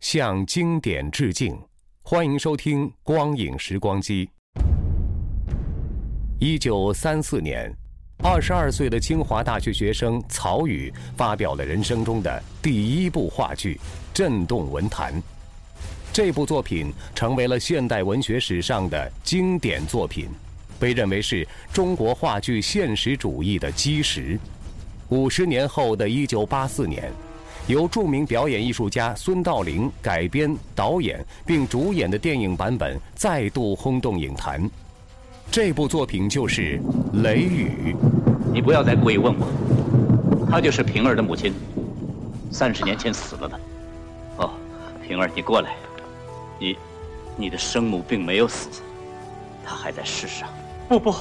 向经典致敬，欢迎收听《光影时光机》。一九三四年，二十二岁的清华大学学生曹禺发表了人生中的第一部话剧，震动文坛。这部作品成为了现代文学史上的经典作品，被认为是中国话剧现实主义的基石。五十年后的一九八四年。由著名表演艺术家孙道临改编、导演并主演的电影版本再度轰动影坛。这部作品就是《雷雨》。你不要再故意问我，她就是平儿的母亲，三十年前死了的。哦，平儿，你过来，你，你的生母并没有死，她还在世上。不不，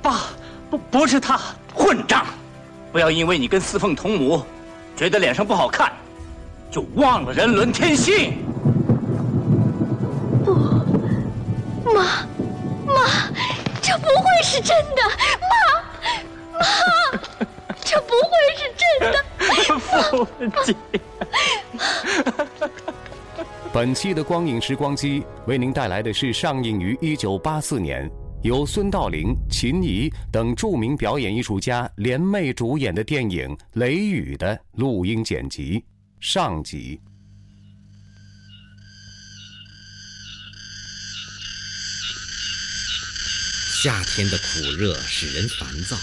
爸，不不是她，混账！不要因为你跟四凤同母。觉得脸上不好看，就忘了人伦天性。不，妈，妈，这不会是真的，妈，妈，这不会是真的，父亲。本期的光影时光机为您带来的是上映于一九八四年。由孙道临、秦怡等著名表演艺术家联袂主演的电影《雷雨》的录音剪辑上集。夏天的苦热使人烦躁，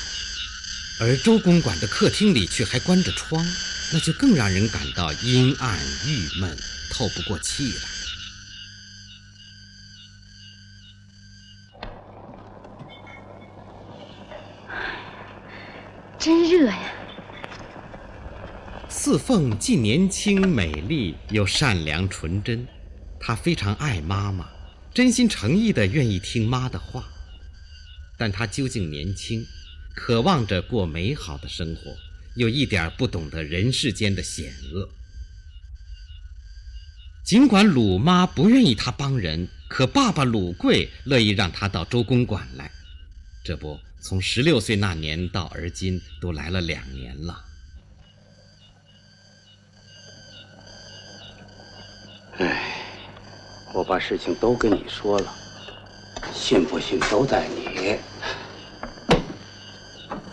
而周公馆的客厅里却还关着窗，那就更让人感到阴暗郁闷，透不过气来。四凤既年轻美丽，又善良纯真，她非常爱妈妈，真心诚意的愿意听妈的话。但她究竟年轻，渴望着过美好的生活，又一点不懂得人世间的险恶。尽管鲁妈不愿意她帮人，可爸爸鲁贵乐意让她到周公馆来。这不。从十六岁那年到而今，都来了两年了。哎，我把事情都跟你说了，信不信都在你。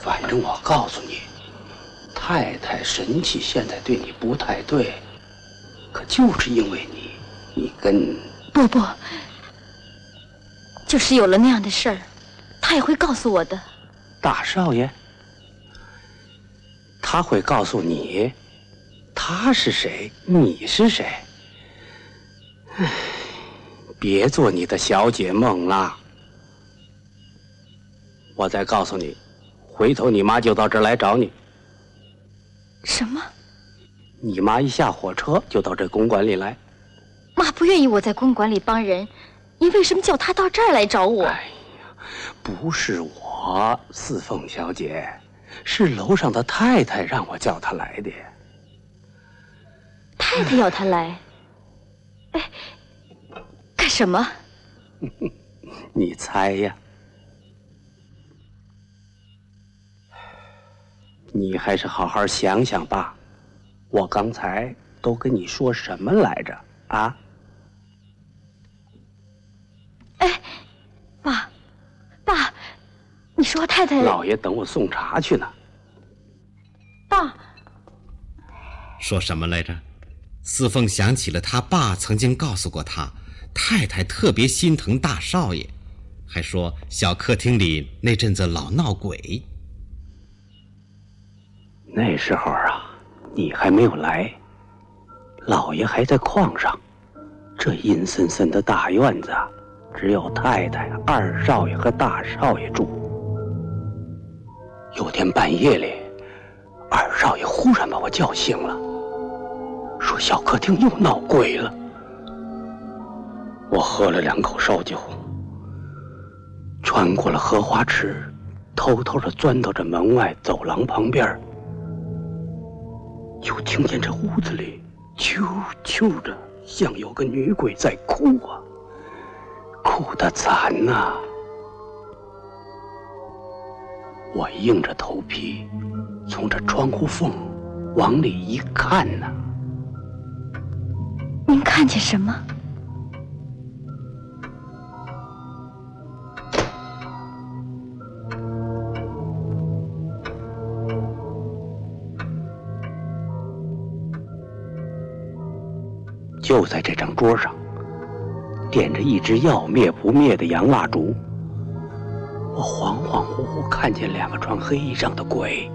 反正我告诉你，太太神气现在对你不太对，可就是因为你，你跟不不，就是有了那样的事儿。他也会告诉我的，大少爷，他会告诉你，他是谁，你是谁。唉，别做你的小姐梦了。我再告诉你，回头你妈就到这儿来找你。什么？你妈一下火车就到这公馆里来。妈不愿意我在公馆里帮人，你为什么叫她到这儿来找我？哎呀不是我，四凤小姐，是楼上的太太让我叫她来的。太太要她来，什么？你猜呀？你还是好好想想吧。我刚才都跟你说什么来着？啊？哎，爸，爸你说太太，老爷等我送茶去呢。爸，说什么来着？四凤想起了他爸曾经告诉过他，太太特别心疼大少爷，还说小客厅里那阵子老闹鬼。那时候啊，你还没有来，老爷还在矿上，这阴森森的大院子，只有太太、二少爷和大少爷住。有天半夜里，二少爷忽然把我叫醒了，说小客厅又闹鬼了。我喝了两口烧酒，穿过了荷花池，偷偷的钻到这门外走廊旁边，就听见这屋子里啾啾的，像有个女鬼在哭啊，哭得惨呐！我硬着头皮从这窗户缝往里一看呢，您看见什么？就在这张桌上，点着一支要灭不灭的洋蜡烛。我恍恍惚惚看见两个穿黑衣裳的鬼。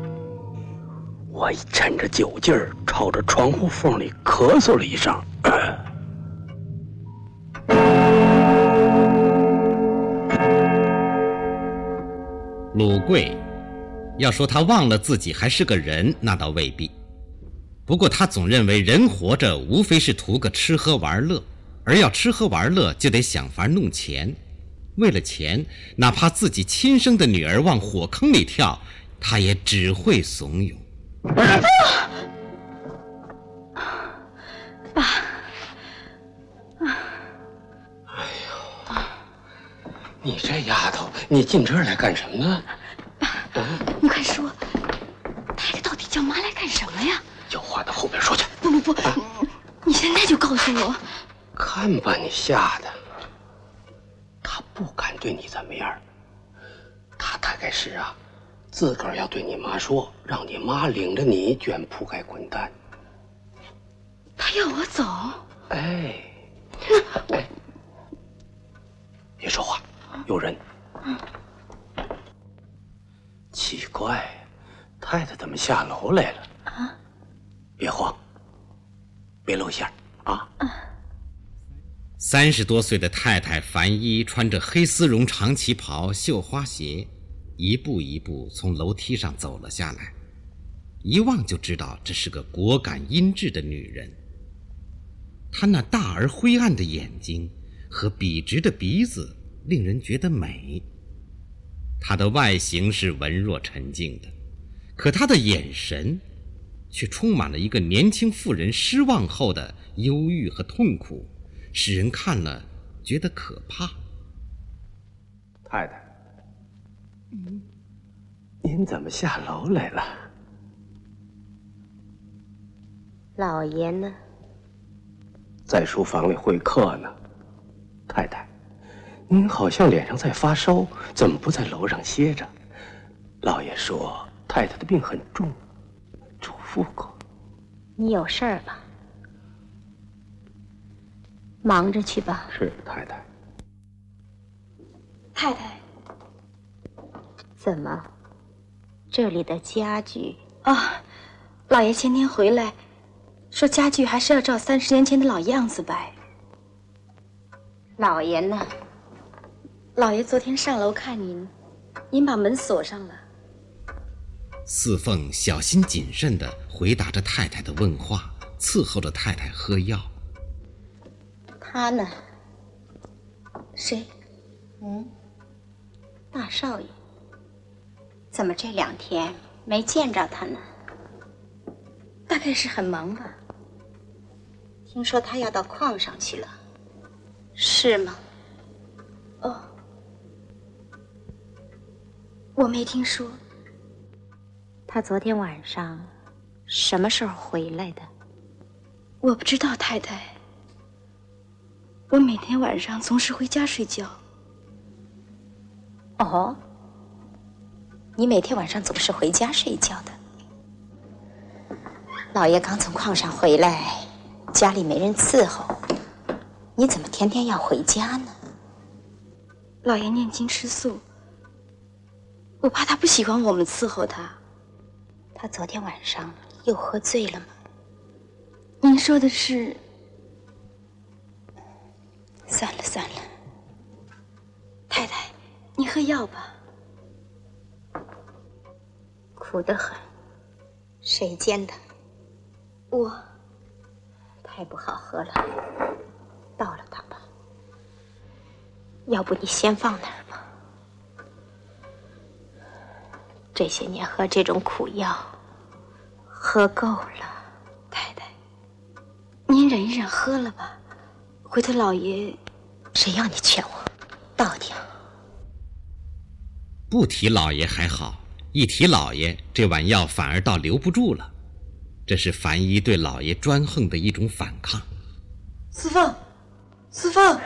我趁着酒劲儿，朝着窗户缝里咳嗽了一声。鲁贵，要说他忘了自己还是个人，那倒未必。不过他总认为人活着无非是图个吃喝玩乐，而要吃喝玩乐就得想法弄钱。为了钱，哪怕自己亲生的女儿往火坑里跳，他也只会怂恿。爸，哎呦，你这丫头，你进这儿来干什么呢？爸，你快说，叫妈来干什么呀？有话到后边说去。不不不，你现在就告诉我。看把你吓的，他不敢对你怎么样，他大概是啊，自个儿要对你妈说，让你妈领着你卷铺盖滚蛋。他要我走？哎，哎，别说话，有人。奇怪，太太怎么下楼来了？啊？别慌，别露馅啊！三十多岁的太太樊一穿着黑丝绒长旗袍、绣花鞋，一步一步从楼梯上走了下来。一望就知道这是个果敢阴质的女人。她那大而灰暗的眼睛和笔直的鼻子令人觉得美。她的外形是文弱沉静的，可他的眼神。却充满了一个年轻妇人失望后的忧郁和痛苦，使人看了觉得可怕。太太，嗯，您怎么下楼来了？老爷呢？在书房里会客呢。太太，您好像脸上在发烧，怎么不在楼上歇着？老爷说太太的病很重。嘱咐过，你有事儿吧？忙着去吧。是太太。太太，怎么？这里的家具啊，老爷前天回来，说家具还是要照三十年前的老样子摆。老爷呢？老爷昨天上楼看您，您把门锁上了。四凤小心谨慎地回答着太太的问话，伺候着太太喝药。他呢？谁？嗯，大少爷。怎么这两天没见着他呢？大概是很忙吧。听说他要到矿上去了，是吗？哦，我没听说。他昨天晚上什么时候回来的？我不知道，太太。我每天晚上总是回家睡觉。哦，你每天晚上总是回家睡觉的。老爷刚从矿上回来，家里没人伺候，你怎么天天要回家呢？老爷念经吃素，我怕他不喜欢我们伺候他。他昨天晚上又喝醉了吗？您说的是？算了算了，太太，你喝药吧。苦得很，谁煎的？我。太不好喝了，倒了它吧。要不你先放那儿吧。这些年喝这种苦药，喝够了。太太，您忍一忍，喝了吧。回头老爷，谁要你劝我？倒掉。不提老爷还好，一提老爷，这碗药反而倒留不住了。这是樊一对老爷专横的一种反抗。四凤，四凤，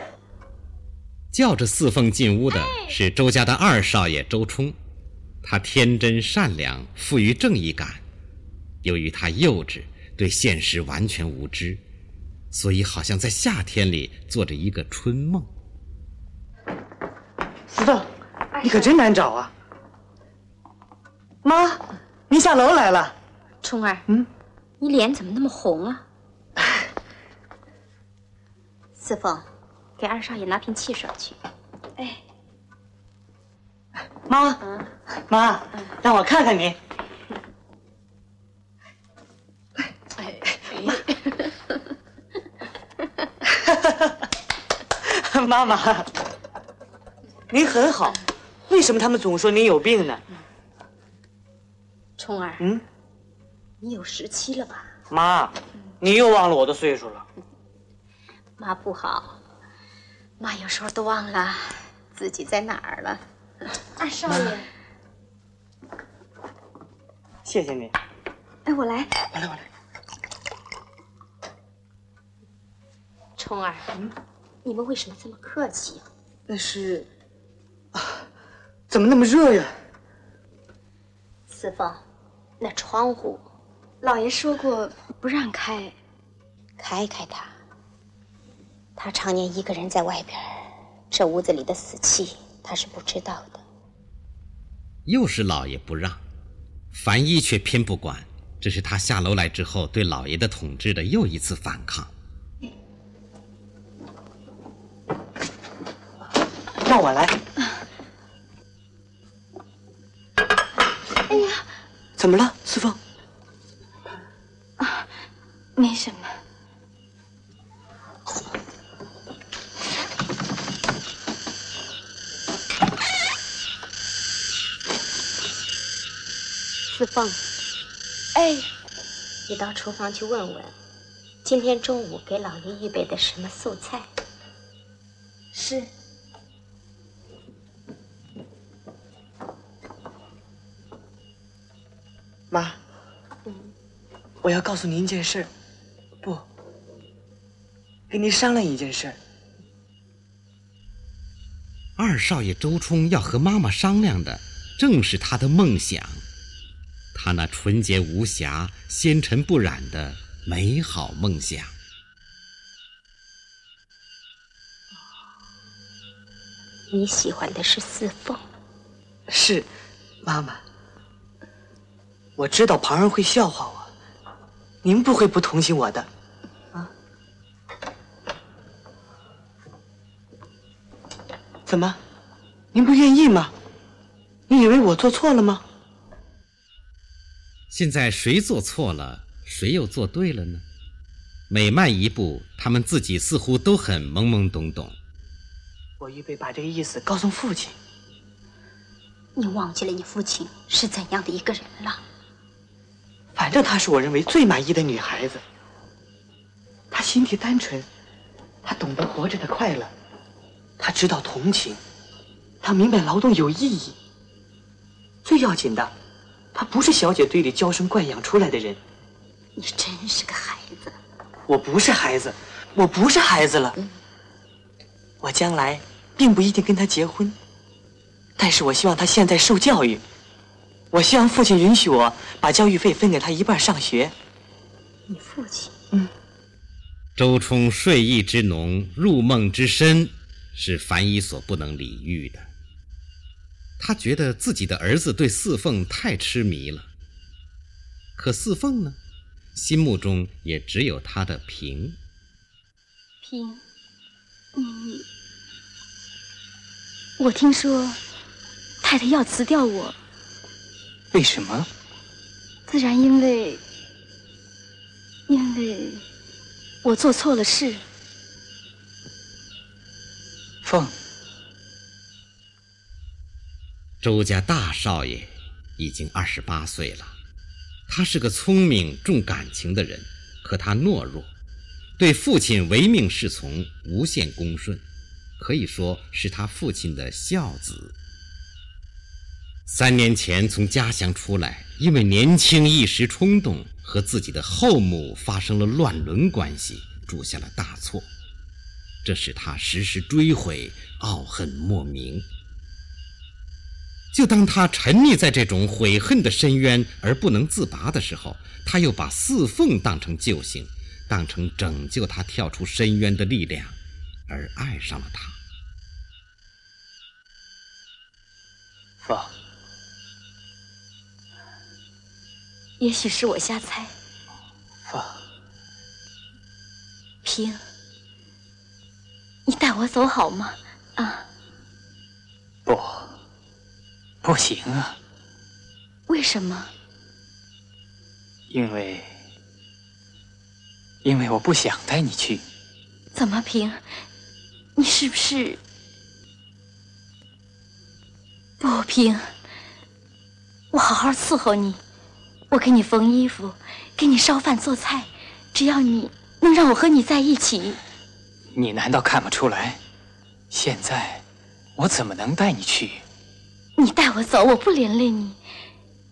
叫着四凤进屋的是周家的二少爷周冲。他天真善良，富于正义感。由于他幼稚，对现实完全无知，所以好像在夏天里做着一个春梦。四凤，你可真难找啊！妈，您下楼来了。冲儿，嗯。你脸怎么那么红啊？四凤，给二少爷拿瓶汽水去。哎，妈，妈，让我看看你。哎，妈妈，您很好，为什么他们总说您有病呢？冲儿，嗯。你有十七了吧，妈？你又忘了我的岁数了。妈不好，妈有时候都忘了自己在哪儿了。二少爷，谢谢你。哎，我来，我来，我来。冲儿，嗯，你们为什么这么客气？那是啊，怎么那么热呀？四凤，那窗户。老爷说过不让开，开开它。他常年一个人在外边，这屋子里的死气他是不知道的。又是老爷不让，樊一却偏不管，这是他下楼来之后对老爷的统治的又一次反抗。让我来。哎呀，怎么了，四凤？没什么，四凤，哎，你到厨房去问问，今天中午给老爷预备的什么素菜？是。妈，我要告诉您一件事。不，跟您商量一件事。二少爷周冲要和妈妈商量的，正是他的梦想，他那纯洁无瑕、纤尘不染的美好梦想。你喜欢的是四凤？是，妈妈。我知道旁人会笑话我。您不会不同情我的，啊？怎么，您不愿意吗？你以为我做错了吗？现在谁做错了，谁又做对了呢？每迈一步，他们自己似乎都很懵懵懂懂。我预备把这个意思告诉父亲。你忘记了你父亲是怎样的一个人了？反正她是我认为最满意的女孩子。她心地单纯，她懂得活着的快乐，她知道同情，她明白劳动有意义。最要紧的，她不是小姐堆里娇生惯养出来的人。你真是个孩子。我不是孩子，我不是孩子了。我将来并不一定跟他结婚，但是我希望他现在受教育。我希望父亲允许我把教育费分给他一半上学。你父亲？嗯。周冲睡意之浓，入梦之深，是凡一所不能理喻的。他觉得自己的儿子对四凤太痴迷了，可四凤呢，心目中也只有他的平。平，你，我听说太太要辞掉我，为什么？自然因为，因为。我做错了事，凤。周家大少爷已经二十八岁了，他是个聪明重感情的人，可他懦弱，对父亲唯命是从，无限恭顺，可以说是他父亲的孝子。三年前从家乡出来，因为年轻一时冲动。和自己的后母发生了乱伦关系，铸下了大错，这使他时时追悔，懊恨莫名。就当他沉溺在这种悔恨的深渊而不能自拔的时候，他又把四凤当成救星，当成拯救他跳出深渊的力量，而爱上了他。凤。也许是我瞎猜。凤，平，你带我走好吗？啊？不，不行啊。为什么？因为，因为我不想带你去。怎么，平？你是不是？不，平，我好好伺候你。我给你缝衣服，给你烧饭做菜，只要你能让我和你在一起。你难道看不出来？现在我怎么能带你去？你带我走，我不连累你。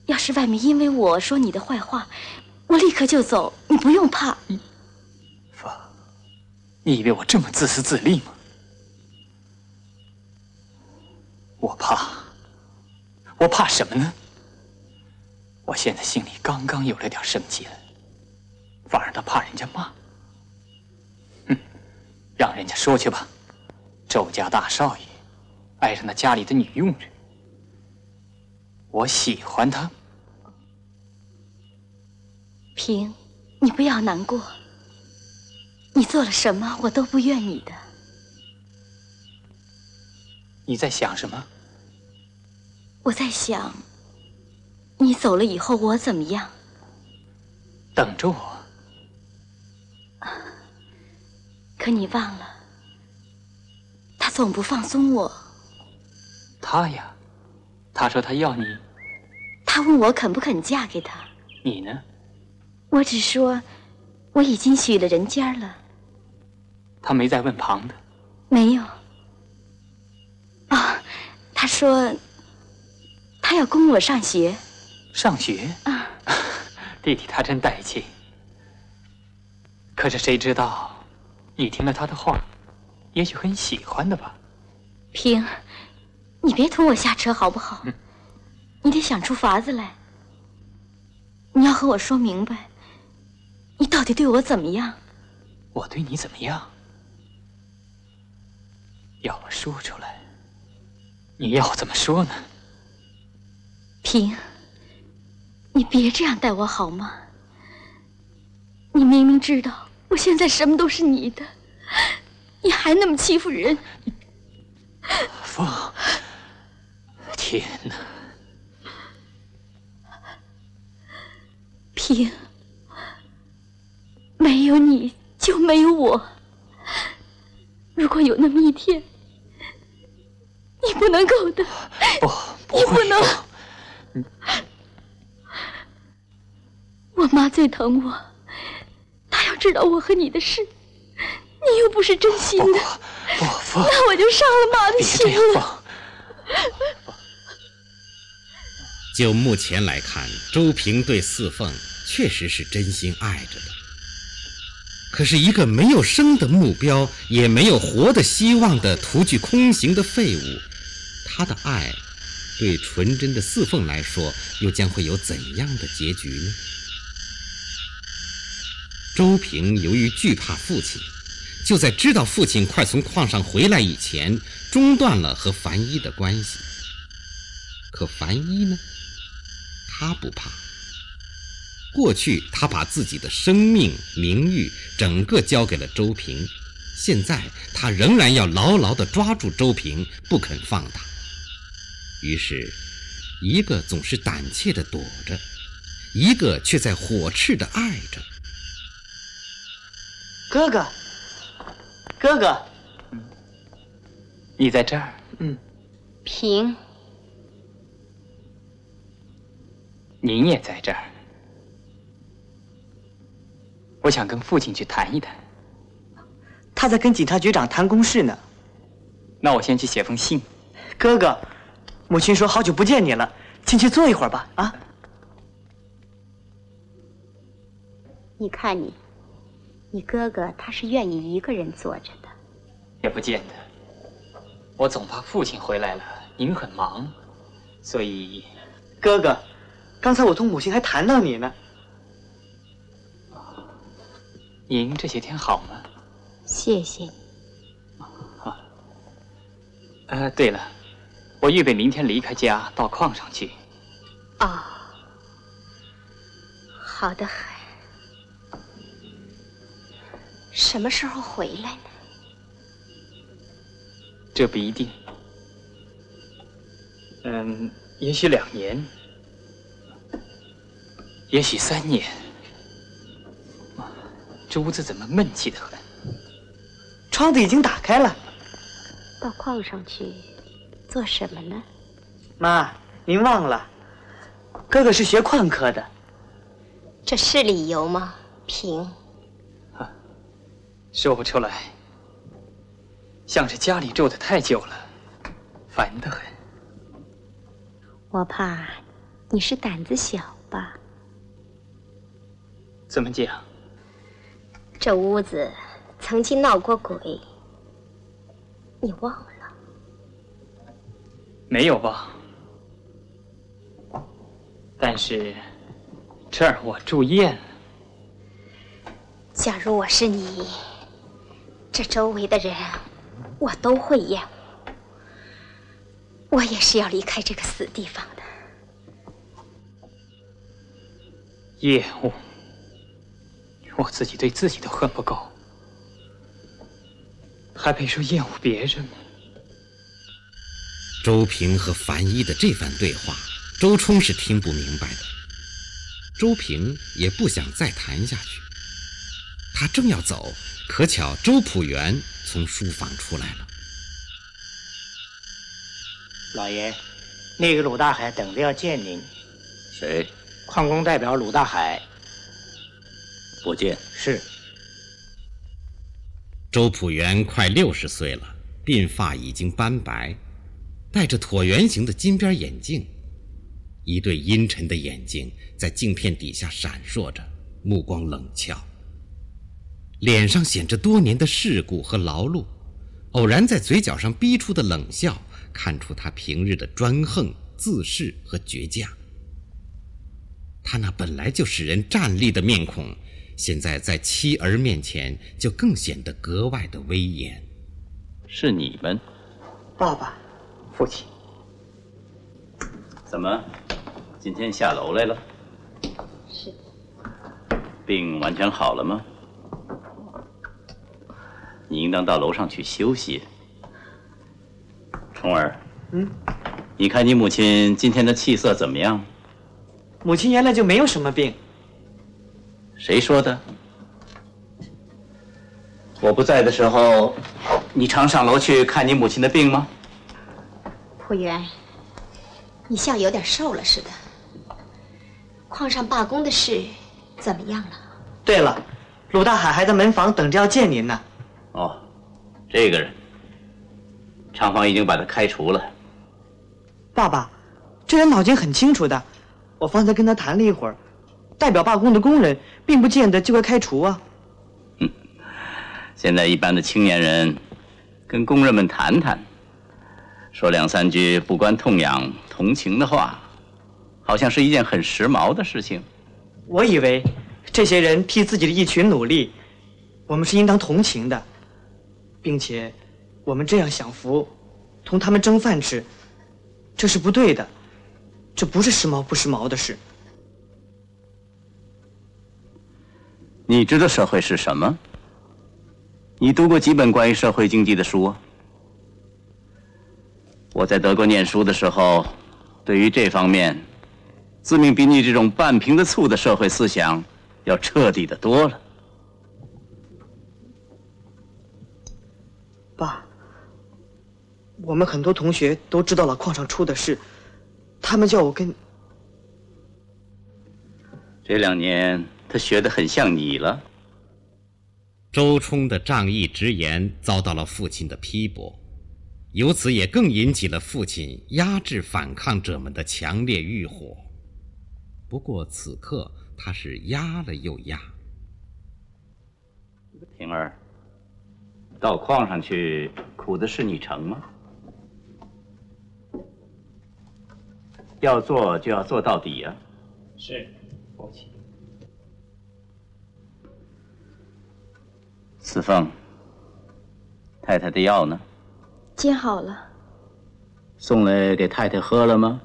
要是外面因为我说你的坏话，我立刻就走，你不用怕。凤，你以为我这么自私自利吗？我怕，我怕什么呢？我现在心里刚刚有了点生气了，反而他怕人家骂。哼，让人家说去吧。周家大少爷爱上那家里的女佣人，我喜欢他。平，你不要难过。你做了什么，我都不怨你的。你在想什么？我在想。你走了以后，我怎么样？等着我。可你忘了，他总不放松我。他呀，他说他要你。他问我肯不肯嫁给他。你呢？我只说我已经许了人家了。他没再问旁的。没有。啊，他说他要供我上学。上学啊，弟弟他真带气。可是谁知道，你听了他的话，也许很喜欢的吧？平，你别同我下车好不好？你得想出法子来。你要和我说明白，你到底对我怎么样？我对你怎么样？要我说出来，你要怎么说呢？平。你别这样待我好吗？你明明知道我现在什么都是你的，你还那么欺负人。凤，天哪！平，没有你就没有我。如果有那么一天，你不能够的，不，你不能。我妈最疼我，她要知道我和你的事，你又不是真心的，不不，那我就伤了妈的心了。就目前来看，周平对四凤确实是真心爱着的。可是，一个没有生的目标，也没有活的希望的徒具空行的废物，他的爱，对纯真的四凤来说，又将会有怎样的结局呢？周平由于惧怕父亲，就在知道父亲快从矿上回来以前，中断了和樊一的关系。可樊一呢？他不怕。过去他把自己的生命、名誉整个交给了周平，现在他仍然要牢牢地抓住周平，不肯放他。于是，一个总是胆怯地躲着，一个却在火炽地爱着。哥哥，哥哥，你在这儿？嗯。平，您也在这儿。我想跟父亲去谈一谈。他在跟警察局长谈公事呢。那我先去写封信。哥哥，母亲说好久不见你了，进去坐一会儿吧。啊？你看你，你哥哥他是愿意一个人坐着的。也不见得。我总怕父亲回来了，您很忙，所以。哥哥，刚才我同母亲还谈到你呢。您这些天好吗？谢谢你。啊，呃，对了，我预备明天离开家到矿上去。哦，好的很。什么时候回来呢？这不一定。嗯，也许两年，也许三年。这屋子怎么闷气的很？窗子已经打开了。到矿上去做什么呢？妈，您忘了，哥哥是学矿科的。这是理由吗？平。说不出来，像是家里住的太久了，烦得很。我怕你是胆子小吧？怎么讲？这屋子曾经闹过鬼，你忘了？没有忘，但是这儿我住厌了。假如我是你，这周围的人我都会厌恶。我也是要离开这个死地方的。厌恶。我自己对自己都恨不够，还别说厌恶别人吗？周平和樊一的这番对话，周冲是听不明白的。周平也不想再谈下去。他正要走，可巧周朴元从书房出来了。老爷，那个鲁大海等着要见您。谁？矿工代表鲁大海。不见是。周朴元快六十岁了，鬓发已经斑白，戴着椭圆形的金边眼镜，一对阴沉的眼睛在镜片底下闪烁着，目光冷峭。脸上显着多年的世故和劳碌，偶然在嘴角上逼出的冷笑，看出他平日的专横、自恃和倔强。他那本来就使人站立的面孔。现在在妻儿面前，就更显得格外的威严。是你们，爸爸，父亲。怎么，今天下楼来了？是。病完全好了吗？你应当到楼上去休息。重儿，嗯，你看你母亲今天的气色怎么样？母亲原来就没有什么病。谁说的？我不在的时候，你常上楼去看你母亲的病吗？朴元，你像有点瘦了似的。矿上罢工的事怎么样了？对了，鲁大海还在门房等着要见您呢。哦，这个人，厂方已经把他开除了。爸爸，这人脑筋很清楚的，我方才跟他谈了一会儿。代表罢工的工人，并不见得就会开除啊。嗯，现在一般的青年人，跟工人们谈谈，说两三句不关痛痒、同情的话，好像是一件很时髦的事情。我以为，这些人替自己的一群努力，我们是应当同情的，并且，我们这样享福，同他们争饭吃，这是不对的，这不是时髦不时髦的事。你知道社会是什么？你读过几本关于社会经济的书啊？我在德国念书的时候，对于这方面，自命比你这种半瓶子醋的社会思想要彻底的多了。爸，我们很多同学都知道了矿上出的事，他们叫我跟。这两年。他学得很像你了。周冲的仗义直言遭到了父亲的批驳，由此也更引起了父亲压制反抗者们的强烈欲火。不过此刻他是压了又压。平儿，到矿上去苦的是你成吗？要做就要做到底啊！是，父亲。四凤，太太的药呢？煎好了。送来给太太喝了吗？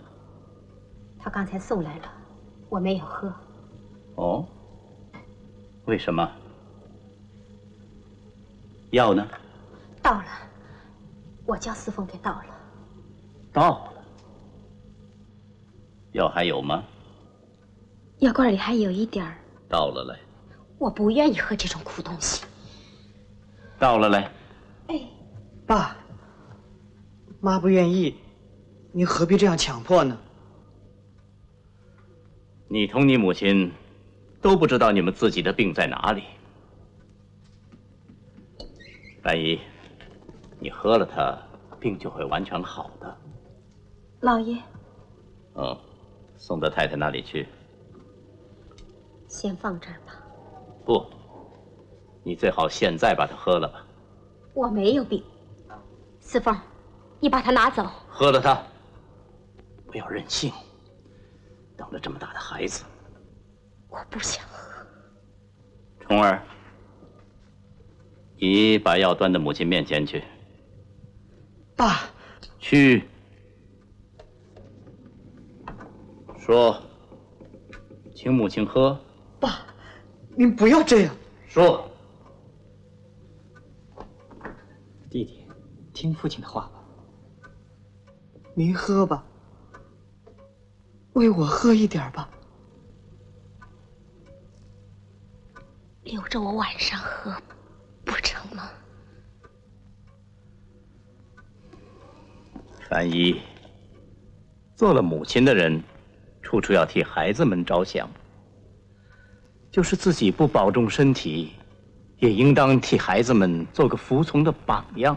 她刚才送来了，我没有喝。哦，为什么？药呢？到了，我叫四凤给倒了。到了。药还有吗？药罐里还有一点儿。倒了来。我不愿意喝这种苦东西。到了嘞，哎，爸，妈不愿意，您何必这样强迫呢？你同你母亲都不知道你们自己的病在哪里。万一你喝了它，病就会完全好的。老爷，嗯，送到太太那里去。先放这儿吧。不。你最好现在把它喝了吧。我没有病，四凤，你把它拿走。喝了它，不要任性。等了这么大的孩子，我不想喝。虫儿，你把药端到母亲面前去。爸，去。说，请母亲喝。爸，您不要这样。说。弟弟，听父亲的话吧。您喝吧，喂我喝一点吧，留着我晚上喝，不成吗？凡一，做了母亲的人，处处要替孩子们着想，就是自己不保重身体。也应当替孩子们做个服从的榜样。